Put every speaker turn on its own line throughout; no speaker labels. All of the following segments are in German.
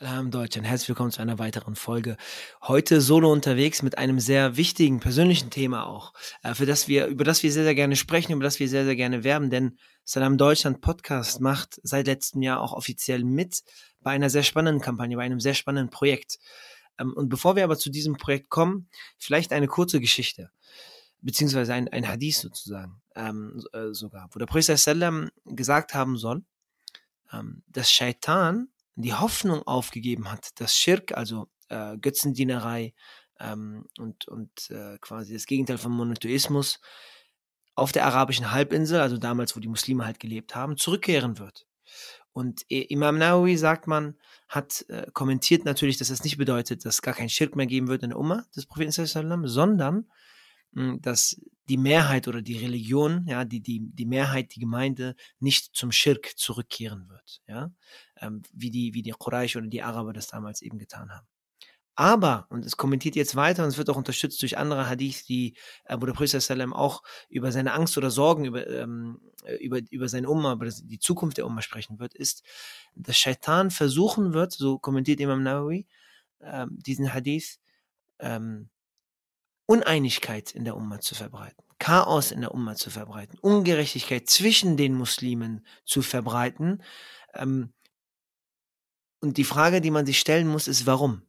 Salam Deutschland, herzlich willkommen zu einer weiteren Folge. Heute solo unterwegs mit einem sehr wichtigen persönlichen Thema auch, äh, für das wir, über das wir sehr, sehr gerne sprechen, über das wir sehr, sehr gerne werben, denn Salam Deutschland Podcast macht seit letztem Jahr auch offiziell mit bei einer sehr spannenden Kampagne, bei einem sehr spannenden Projekt. Ähm, und bevor wir aber zu diesem Projekt kommen, vielleicht eine kurze Geschichte, beziehungsweise ein, ein Hadith sozusagen, ähm, äh, sogar, wo der Prophet gesagt haben soll, ähm, dass Shaitan die Hoffnung aufgegeben hat, dass Schirk, also äh, Götzendienerei ähm, und, und äh, quasi das Gegenteil von Monotheismus, auf der arabischen Halbinsel, also damals, wo die Muslime halt gelebt haben, zurückkehren wird. Und Imam Nawawi sagt man, hat äh, kommentiert natürlich, dass das nicht bedeutet, dass gar kein Schirk mehr geben wird in der Umma des Propheten, sondern hm, dass die Mehrheit oder die Religion, ja, die, die, die Mehrheit, die Gemeinde nicht zum Schirk zurückkehren wird, ja, ähm, wie die, wie die Quraysh oder die Araber das damals eben getan haben. Aber, und es kommentiert jetzt weiter und es wird auch unterstützt durch andere Hadith, die, äh, wo der Prophet Sallam auch über seine Angst oder Sorgen über, ähm, über, über seine Umma, über die Zukunft der Umma sprechen wird, ist, dass Shaitan versuchen wird, so kommentiert Imam Nawawi, ähm, diesen Hadith, ähm, Uneinigkeit in der Umma zu verbreiten, Chaos in der Umma zu verbreiten, Ungerechtigkeit zwischen den Muslimen zu verbreiten. Ähm, und die Frage, die man sich stellen muss, ist, warum?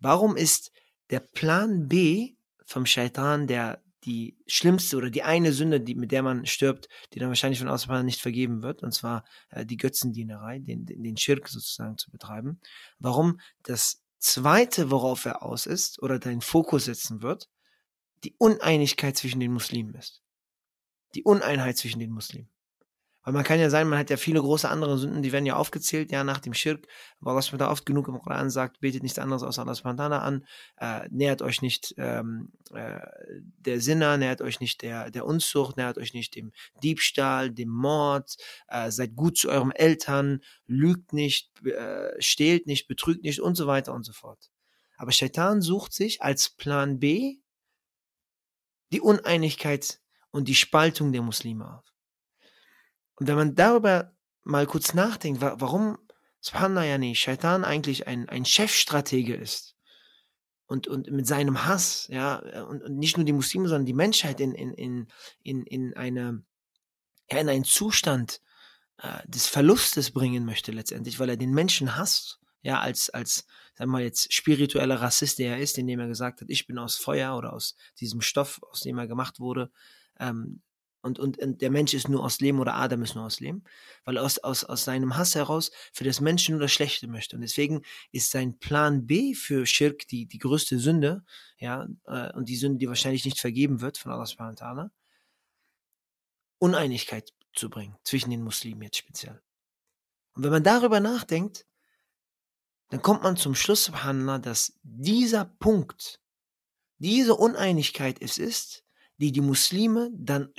Warum ist der Plan B vom Shaitan, der die schlimmste oder die eine Sünde, die, mit der man stirbt, die dann wahrscheinlich von außen nicht vergeben wird, und zwar äh, die Götzendienerei, den, den, Schirk sozusagen zu betreiben. Warum das zweite, worauf er aus ist oder deinen Fokus setzen wird, die Uneinigkeit zwischen den Muslimen ist. Die Uneinheit zwischen den Muslimen. Weil man kann ja sein, man hat ja viele große andere Sünden, die werden ja aufgezählt, ja, nach dem Schirk, wo Allah da oft genug im Koran sagt, betet nichts anderes außer Allah subhanahu an, äh, nähert euch nicht ähm, äh, der Sinner, nähert euch nicht der, der Unzucht, nähert euch nicht dem Diebstahl, dem Mord, äh, seid gut zu euren Eltern, lügt nicht, äh, stehlt nicht, betrügt nicht und so weiter und so fort. Aber Shaitan sucht sich als Plan B die Uneinigkeit und die Spaltung der Muslime auf. Und wenn man darüber mal kurz nachdenkt, warum Subhanallah Shaitan eigentlich ein, ein Chefstratege ist und, und mit seinem Hass, ja, und, und nicht nur die Muslime, sondern die Menschheit in, in, in, in, in eine, ja, in einen Zustand äh, des Verlustes bringen möchte letztendlich, weil er den Menschen hasst, ja, als, als, sagen wir mal jetzt spiritueller Rassist, der er ist, indem er gesagt hat, ich bin aus Feuer oder aus diesem Stoff, aus dem er gemacht wurde, ähm, und, und, und der Mensch ist nur aus Leben oder Adam ist nur aus Leben, weil er aus, aus, aus seinem Hass heraus für das Menschen nur das Schlechte möchte. Und deswegen ist sein Plan B für Schirk die, die größte Sünde, ja, äh, und die Sünde, die wahrscheinlich nicht vergeben wird von Allah subhanahu wa ta'ala, Uneinigkeit zu bringen, zwischen den Muslimen jetzt speziell. Und wenn man darüber nachdenkt, dann kommt man zum Schluss, subhanallah, dass dieser Punkt, diese Uneinigkeit es ist, die die Muslime dann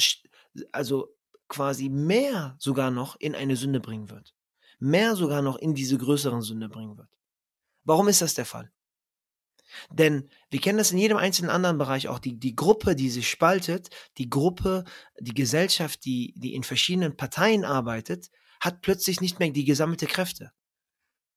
also quasi mehr sogar noch in eine Sünde bringen wird. Mehr sogar noch in diese größeren Sünde bringen wird. Warum ist das der Fall? Denn wir kennen das in jedem einzelnen anderen Bereich auch. Die, die Gruppe, die sich spaltet, die Gruppe, die Gesellschaft, die, die in verschiedenen Parteien arbeitet, hat plötzlich nicht mehr die gesammelte Kräfte.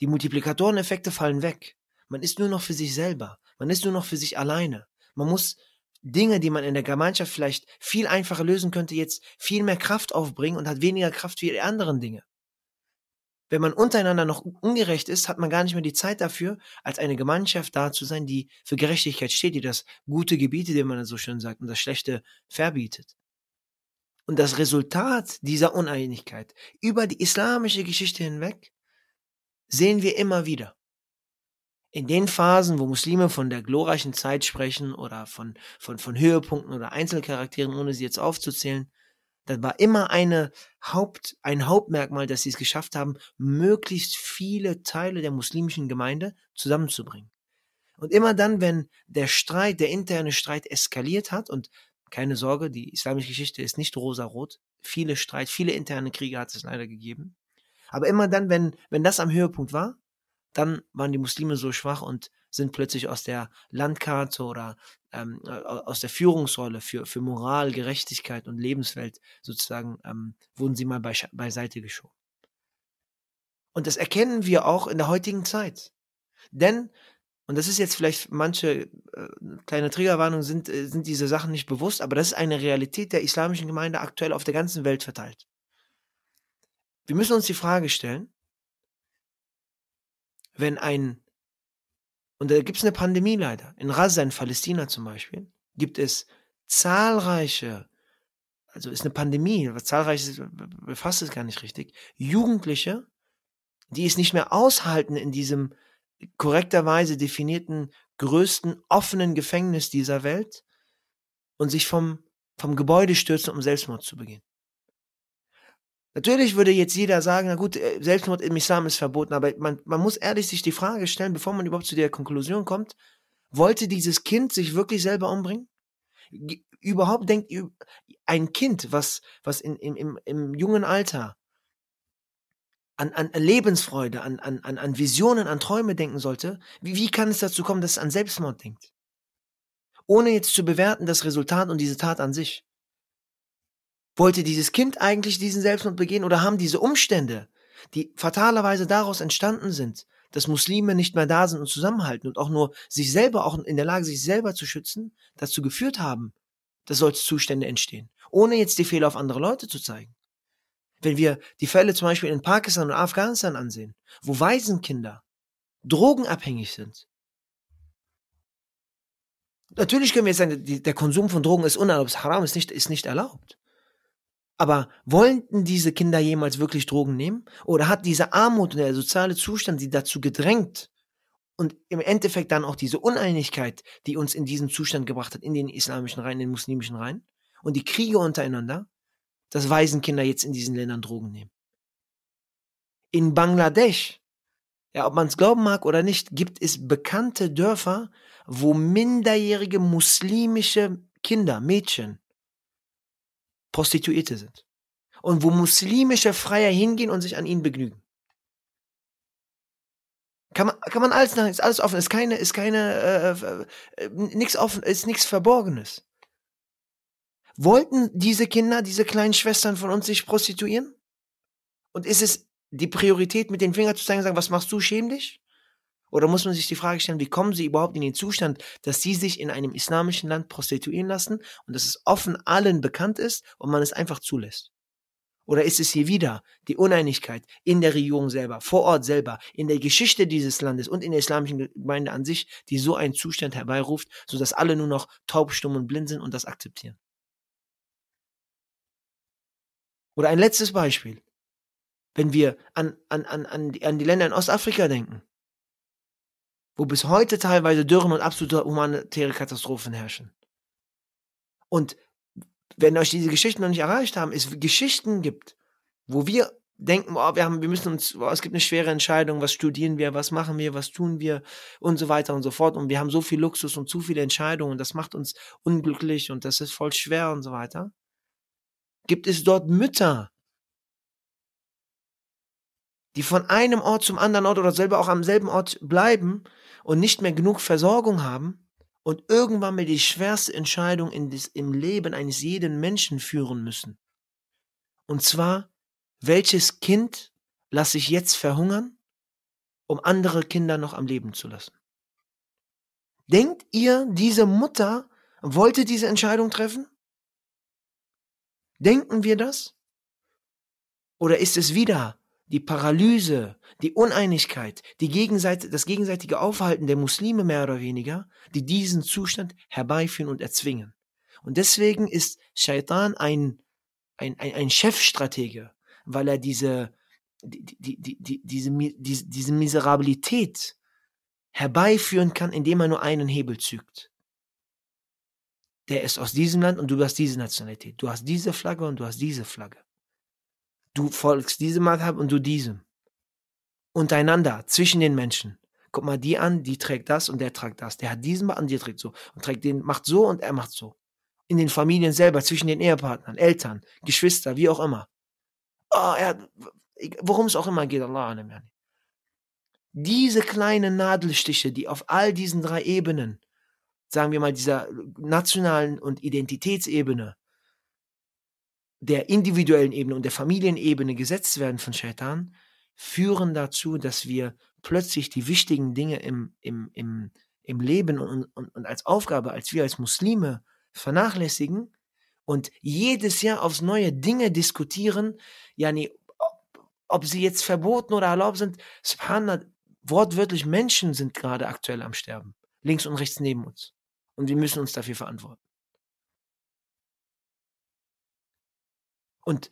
Die Multiplikatoreneffekte fallen weg. Man ist nur noch für sich selber. Man ist nur noch für sich alleine. Man muss Dinge, die man in der Gemeinschaft vielleicht viel einfacher lösen könnte, jetzt viel mehr Kraft aufbringen und hat weniger Kraft für die anderen Dinge. Wenn man untereinander noch ungerecht ist, hat man gar nicht mehr die Zeit dafür, als eine Gemeinschaft da zu sein, die für Gerechtigkeit steht, die das gute Gebiete, wie man so schön sagt, und das Schlechte verbietet. Und das Resultat dieser Uneinigkeit über die islamische Geschichte hinweg sehen wir immer wieder in den Phasen, wo Muslime von der glorreichen Zeit sprechen oder von, von, von Höhepunkten oder Einzelcharakteren, ohne sie jetzt aufzuzählen, dann war immer eine Haupt, ein Hauptmerkmal, dass sie es geschafft haben, möglichst viele Teile der muslimischen Gemeinde zusammenzubringen. Und immer dann, wenn der Streit, der interne Streit eskaliert hat, und keine Sorge, die islamische Geschichte ist nicht rosarot, viele Streit, viele interne Kriege hat es leider gegeben. Aber immer dann, wenn, wenn das am Höhepunkt war, dann waren die Muslime so schwach und sind plötzlich aus der Landkarte oder ähm, aus der Führungsrolle für, für Moral, Gerechtigkeit und Lebenswelt sozusagen, ähm, wurden sie mal bei, beiseite geschoben. Und das erkennen wir auch in der heutigen Zeit. Denn, und das ist jetzt vielleicht manche äh, kleine Triggerwarnung, sind, äh, sind diese Sachen nicht bewusst, aber das ist eine Realität der islamischen Gemeinde aktuell auf der ganzen Welt verteilt. Wir müssen uns die Frage stellen, wenn ein, und da gibt es eine Pandemie leider, in Gaza, in Palästina zum Beispiel, gibt es zahlreiche, also ist eine Pandemie, zahlreiche befasst es gar nicht richtig, Jugendliche, die es nicht mehr aushalten in diesem korrekterweise definierten größten offenen Gefängnis dieser Welt und sich vom, vom Gebäude stürzen, um Selbstmord zu begehen. Natürlich würde jetzt jeder sagen, na gut, äh, Selbstmord im Islam ist verboten, aber man, man muss ehrlich sich die Frage stellen, bevor man überhaupt zu der Konklusion kommt, wollte dieses Kind sich wirklich selber umbringen? Überhaupt denkt ein Kind, was, was in, im, im, im jungen Alter an, an Lebensfreude, an, an, an Visionen, an Träume denken sollte, wie, wie kann es dazu kommen, dass es an Selbstmord denkt? Ohne jetzt zu bewerten das Resultat und diese Tat an sich. Wollte dieses Kind eigentlich diesen Selbstmord begehen oder haben diese Umstände, die fatalerweise daraus entstanden sind, dass Muslime nicht mehr da sind und zusammenhalten und auch nur sich selber, auch in der Lage, sich selber zu schützen, dazu geführt haben, dass solche Zustände entstehen, ohne jetzt die Fehler auf andere Leute zu zeigen. Wenn wir die Fälle zum Beispiel in Pakistan und Afghanistan ansehen, wo Waisenkinder drogenabhängig sind. Natürlich können wir jetzt sagen, der Konsum von Drogen ist unerlaubt, Haram ist nicht, ist nicht erlaubt. Aber wollten diese Kinder jemals wirklich Drogen nehmen? Oder hat diese Armut und der soziale Zustand sie dazu gedrängt und im Endeffekt dann auch diese Uneinigkeit, die uns in diesen Zustand gebracht hat, in den islamischen Reihen, in den muslimischen Reihen und die Kriege untereinander, dass Waisenkinder jetzt in diesen Ländern Drogen nehmen? In Bangladesch, ja, ob man es glauben mag oder nicht, gibt es bekannte Dörfer, wo minderjährige muslimische Kinder, Mädchen, Prostituierte sind. Und wo muslimische Freier hingehen und sich an ihnen begnügen. Kann man, kann man alles nach, ist alles offen, ist keine, ist keine, äh, äh, nichts offen, ist nichts Verborgenes. Wollten diese Kinder, diese kleinen Schwestern von uns sich prostituieren? Und ist es die Priorität, mit den Fingern zu zeigen und sagen, was machst du, schäm dich? Oder muss man sich die Frage stellen, wie kommen sie überhaupt in den Zustand, dass sie sich in einem islamischen Land prostituieren lassen und dass es offen allen bekannt ist und man es einfach zulässt? Oder ist es hier wieder die Uneinigkeit in der Regierung selber, vor Ort selber, in der Geschichte dieses Landes und in der islamischen Gemeinde an sich, die so einen Zustand herbeiruft, sodass alle nur noch taub, stumm und blind sind und das akzeptieren? Oder ein letztes Beispiel. Wenn wir an, an, an, an die Länder in Ostafrika denken, wo bis heute teilweise Dürren und absolute humanitäre Katastrophen herrschen. Und wenn euch diese Geschichten noch nicht erreicht haben, es Geschichten gibt, wo wir denken, oh, wir haben, wir müssen uns, oh, es gibt eine schwere Entscheidung, was studieren wir, was machen wir, was tun wir und so weiter und so fort. Und wir haben so viel Luxus und zu viele Entscheidungen das macht uns unglücklich und das ist voll schwer und so weiter. Gibt es dort Mütter, die von einem Ort zum anderen Ort oder selber auch am selben Ort bleiben und nicht mehr genug Versorgung haben und irgendwann mal die schwerste Entscheidung des, im Leben eines jeden Menschen führen müssen. Und zwar, welches Kind lasse ich jetzt verhungern, um andere Kinder noch am Leben zu lassen? Denkt ihr, diese Mutter wollte diese Entscheidung treffen? Denken wir das? Oder ist es wieder die Paralyse, die Uneinigkeit, die Gegenseit das gegenseitige Aufhalten der Muslime mehr oder weniger, die diesen Zustand herbeiführen und erzwingen. Und deswegen ist Shaitan ein, ein, ein, ein Chefstratege, weil er diese, die, die, die, die, diese, diese, diese Miserabilität herbeiführen kann, indem er nur einen Hebel zügt. Der ist aus diesem Land und du hast diese Nationalität. Du hast diese Flagge und du hast diese Flagge. Du folgst diesem Madhab und du diesem. Untereinander, zwischen den Menschen. Guck mal die an, die trägt das und der trägt das. Der hat diesen und der trägt so. Und trägt den, macht so und er macht so. In den Familien selber, zwischen den Ehepartnern, Eltern, Geschwister, wie auch immer. Oh, er, worum es auch immer geht, Allah Diese kleinen Nadelstiche, die auf all diesen drei Ebenen, sagen wir mal, dieser nationalen und Identitätsebene, der individuellen Ebene und der Familienebene gesetzt werden von Shaitan, führen dazu, dass wir plötzlich die wichtigen Dinge im, im, im, im Leben und, und, und als Aufgabe, als wir als Muslime vernachlässigen und jedes Jahr aufs neue Dinge diskutieren, nee, ob, ob sie jetzt verboten oder erlaubt sind, subhanallah, wortwörtlich Menschen sind gerade aktuell am Sterben. Links und rechts neben uns. Und wir müssen uns dafür verantworten. Und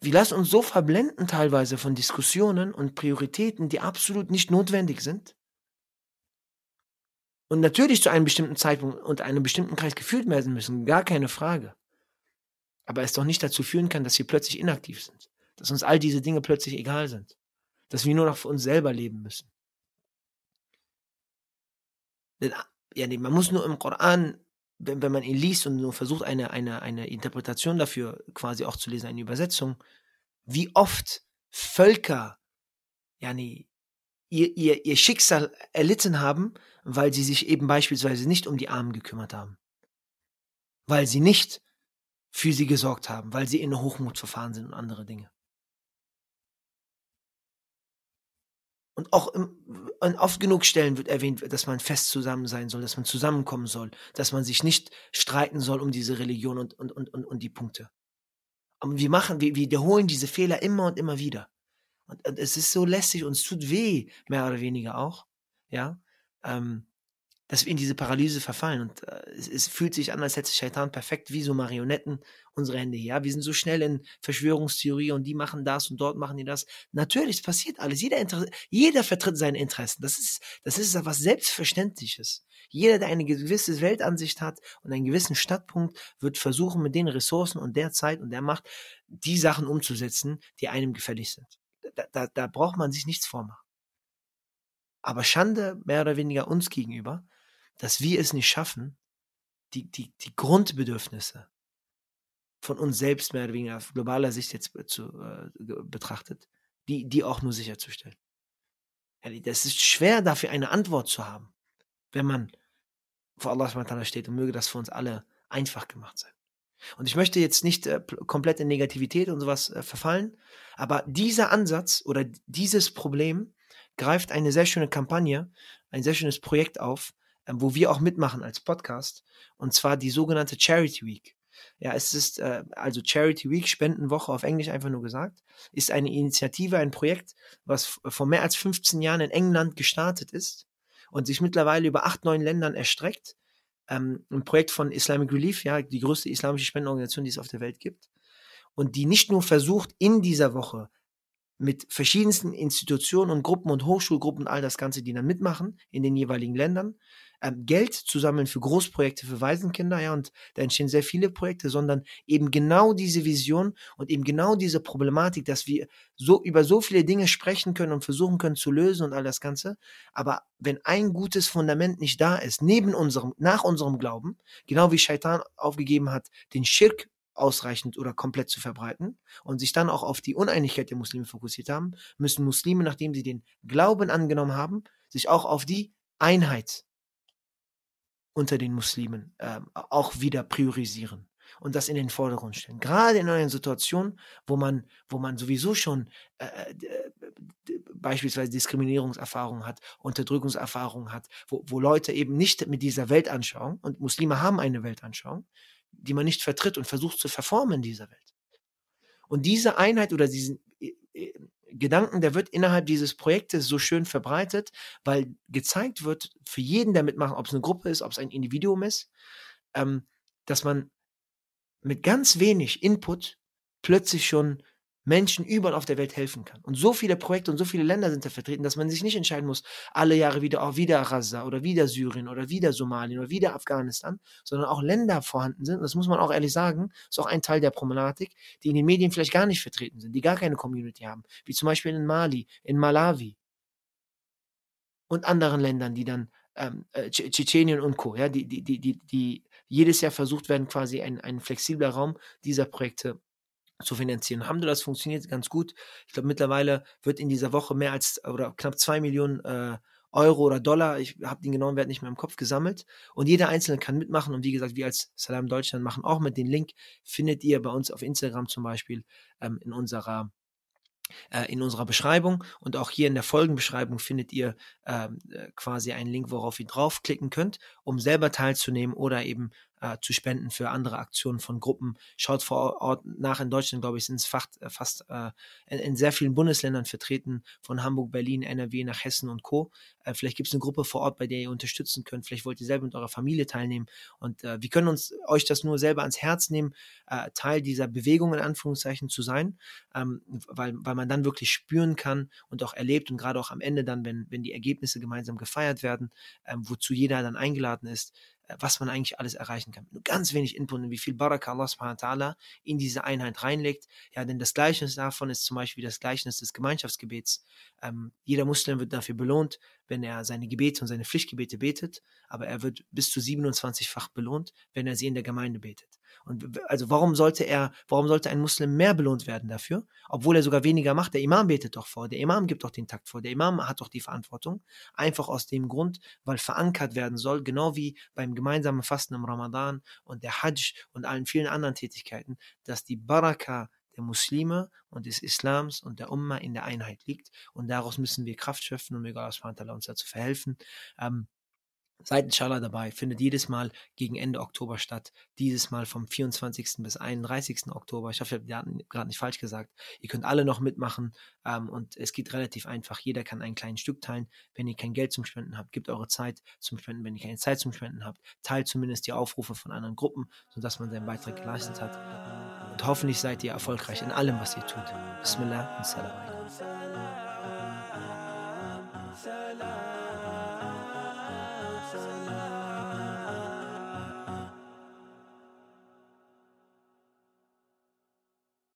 wir lassen uns so verblenden teilweise von Diskussionen und Prioritäten, die absolut nicht notwendig sind. Und natürlich zu einem bestimmten Zeitpunkt und einem bestimmten Kreis geführt werden müssen, gar keine Frage. Aber es doch nicht dazu führen kann, dass wir plötzlich inaktiv sind. Dass uns all diese Dinge plötzlich egal sind. Dass wir nur noch für uns selber leben müssen. Denn, ja, man muss nur im Koran wenn, wenn man ihn liest und nur versucht, eine, eine, eine Interpretation dafür quasi auch zu lesen, eine Übersetzung, wie oft Völker, nee, ihr, ihr, ihr Schicksal erlitten haben, weil sie sich eben beispielsweise nicht um die Armen gekümmert haben. Weil sie nicht für sie gesorgt haben, weil sie in Hochmut verfahren sind und andere Dinge. Und auch im, an oft genug Stellen wird erwähnt, dass man fest zusammen sein soll, dass man zusammenkommen soll, dass man sich nicht streiten soll um diese Religion und, und, und, und, und die Punkte. Aber wir machen, wir, wir wiederholen diese Fehler immer und immer wieder. Und, und es ist so lästig und es tut weh, mehr oder weniger auch. Ja. Ähm, dass wir in diese Paralyse verfallen. Und äh, es, es, fühlt sich an, als hätte Shaitan perfekt wie so Marionetten unsere Hände hier. Ja? Wir sind so schnell in Verschwörungstheorie und die machen das und dort machen die das. Natürlich, es passiert alles. Jeder, jeder vertritt seine Interessen. Das ist, das ist was Selbstverständliches. Jeder, der eine gewisse Weltansicht hat und einen gewissen Stadtpunkt, wird versuchen, mit den Ressourcen und der Zeit und der Macht die Sachen umzusetzen, die einem gefällig sind. Da, da, da braucht man sich nichts vormachen. Aber Schande mehr oder weniger uns gegenüber, dass wir es nicht schaffen, die, die, die Grundbedürfnisse von uns selbst mehr oder weniger auf globaler Sicht jetzt zu, äh, betrachtet, die, die auch nur sicherzustellen. Das ist schwer, dafür eine Antwort zu haben, wenn man vor Allah steht und möge das für uns alle einfach gemacht sein. Und ich möchte jetzt nicht äh, komplett in Negativität und sowas äh, verfallen, aber dieser Ansatz oder dieses Problem greift eine sehr schöne Kampagne, ein sehr schönes Projekt auf, wo wir auch mitmachen als Podcast, und zwar die sogenannte Charity Week. Ja, es ist äh, also Charity Week, Spendenwoche auf Englisch einfach nur gesagt, ist eine Initiative, ein Projekt, was vor mehr als 15 Jahren in England gestartet ist und sich mittlerweile über acht, neun Ländern erstreckt. Ähm, ein Projekt von Islamic Relief, ja, die größte islamische Spendenorganisation, die es auf der Welt gibt. Und die nicht nur versucht, in dieser Woche mit verschiedensten Institutionen und Gruppen und Hochschulgruppen all das Ganze, die dann mitmachen in den jeweiligen Ländern, ähm, Geld zu sammeln für Großprojekte für Waisenkinder, ja, und da entstehen sehr viele Projekte, sondern eben genau diese Vision und eben genau diese Problematik, dass wir so über so viele Dinge sprechen können und versuchen können zu lösen und all das Ganze. Aber wenn ein gutes Fundament nicht da ist, neben unserem, nach unserem Glauben, genau wie Shaitan aufgegeben hat, den Schirk ausreichend oder komplett zu verbreiten und sich dann auch auf die Uneinigkeit der Muslime fokussiert haben, müssen Muslime, nachdem sie den Glauben angenommen haben, sich auch auf die Einheit unter den Muslimen äh, auch wieder priorisieren und das in den Vordergrund stellen. Gerade in einer Situation, wo man, wo man sowieso schon äh, äh beispielsweise Diskriminierungserfahrungen hat, Unterdrückungserfahrungen hat, wo, wo Leute eben nicht mit dieser Weltanschauung, und Muslime haben eine Weltanschauung, die man nicht vertritt und versucht zu verformen in dieser Welt. Und diese Einheit oder diesen äh, äh, Gedanken, der wird innerhalb dieses Projektes so schön verbreitet, weil gezeigt wird für jeden, der mitmacht, ob es eine Gruppe ist, ob es ein Individuum ist, ähm, dass man mit ganz wenig Input plötzlich schon Menschen überall auf der Welt helfen kann. Und so viele Projekte und so viele Länder sind da vertreten, dass man sich nicht entscheiden muss, alle Jahre wieder auch wieder Gaza oder wieder Syrien oder wieder Somalien oder wieder Afghanistan, sondern auch Länder vorhanden sind. Und das muss man auch ehrlich sagen, ist auch ein Teil der Problematik, die in den Medien vielleicht gar nicht vertreten sind, die gar keine Community haben, wie zum Beispiel in Mali, in Malawi und anderen Ländern, die dann ähm, äh, Tschetschenien und Co., ja, die, die, die, die, die jedes Jahr versucht werden, quasi ein, ein flexibler Raum dieser Projekte zu finanzieren. Alhamdulillah, das funktioniert ganz gut. Ich glaube, mittlerweile wird in dieser Woche mehr als oder knapp zwei Millionen äh, Euro oder Dollar, ich habe den genauen Wert nicht mehr im Kopf gesammelt. Und jeder Einzelne kann mitmachen. Und wie gesagt, wir als Salam Deutschland machen auch mit. Den Link findet ihr bei uns auf Instagram zum Beispiel ähm, in unserer äh, in unserer Beschreibung und auch hier in der Folgenbeschreibung findet ihr ähm, äh, quasi einen Link, worauf ihr draufklicken könnt, um selber teilzunehmen oder eben äh, zu spenden für andere Aktionen von Gruppen. Schaut vor Ort nach in Deutschland, glaube ich, sind es fast, äh, fast äh, in, in, sehr vielen Bundesländern vertreten, von Hamburg, Berlin, NRW nach Hessen und Co. Äh, vielleicht gibt es eine Gruppe vor Ort, bei der ihr unterstützen könnt. Vielleicht wollt ihr selber mit eurer Familie teilnehmen. Und äh, wir können uns euch das nur selber ans Herz nehmen, äh, Teil dieser Bewegung in Anführungszeichen zu sein, ähm, weil, weil man dann wirklich spüren kann und auch erlebt und gerade auch am Ende dann, wenn, wenn die Ergebnisse gemeinsam gefeiert werden, ähm, wozu jeder dann eingeladen ist, was man eigentlich alles erreichen kann. Nur ganz wenig Input und wie viel Baraka Allah subhanahu wa ta'ala in diese Einheit reinlegt. Ja, denn das Gleichnis davon ist zum Beispiel das Gleichnis des Gemeinschaftsgebets. Ähm, jeder Muslim wird dafür belohnt, wenn er seine Gebete und seine Pflichtgebete betet, aber er wird bis zu 27-fach belohnt, wenn er sie in der Gemeinde betet. Und also warum sollte er, warum sollte ein Muslim mehr belohnt werden dafür, obwohl er sogar weniger macht? Der Imam betet doch vor, der Imam gibt doch den Takt vor, der Imam hat doch die Verantwortung. Einfach aus dem Grund, weil verankert werden soll, genau wie beim gemeinsamen Fasten im Ramadan und der Hajj und allen vielen anderen Tätigkeiten, dass die Baraka der Muslime und des Islams und der Umma in der Einheit liegt. Und daraus müssen wir Kraft schöpfen möge Allah uns dazu verhelfen. Ähm, Seid inshallah dabei, findet jedes Mal gegen Ende Oktober statt. Dieses Mal vom 24. bis 31. Oktober. Ich hoffe, wir hatten gerade nicht falsch gesagt. Ihr könnt alle noch mitmachen ähm, und es geht relativ einfach. Jeder kann ein kleines Stück teilen. Wenn ihr kein Geld zum Spenden habt, gebt eure Zeit zum Spenden. Wenn ihr keine Zeit zum Spenden habt, teilt zumindest die Aufrufe von anderen Gruppen, sodass man seinen Beitrag geleistet hat. Und hoffentlich seid ihr erfolgreich in allem, was ihr tut. Bismillah und Salam.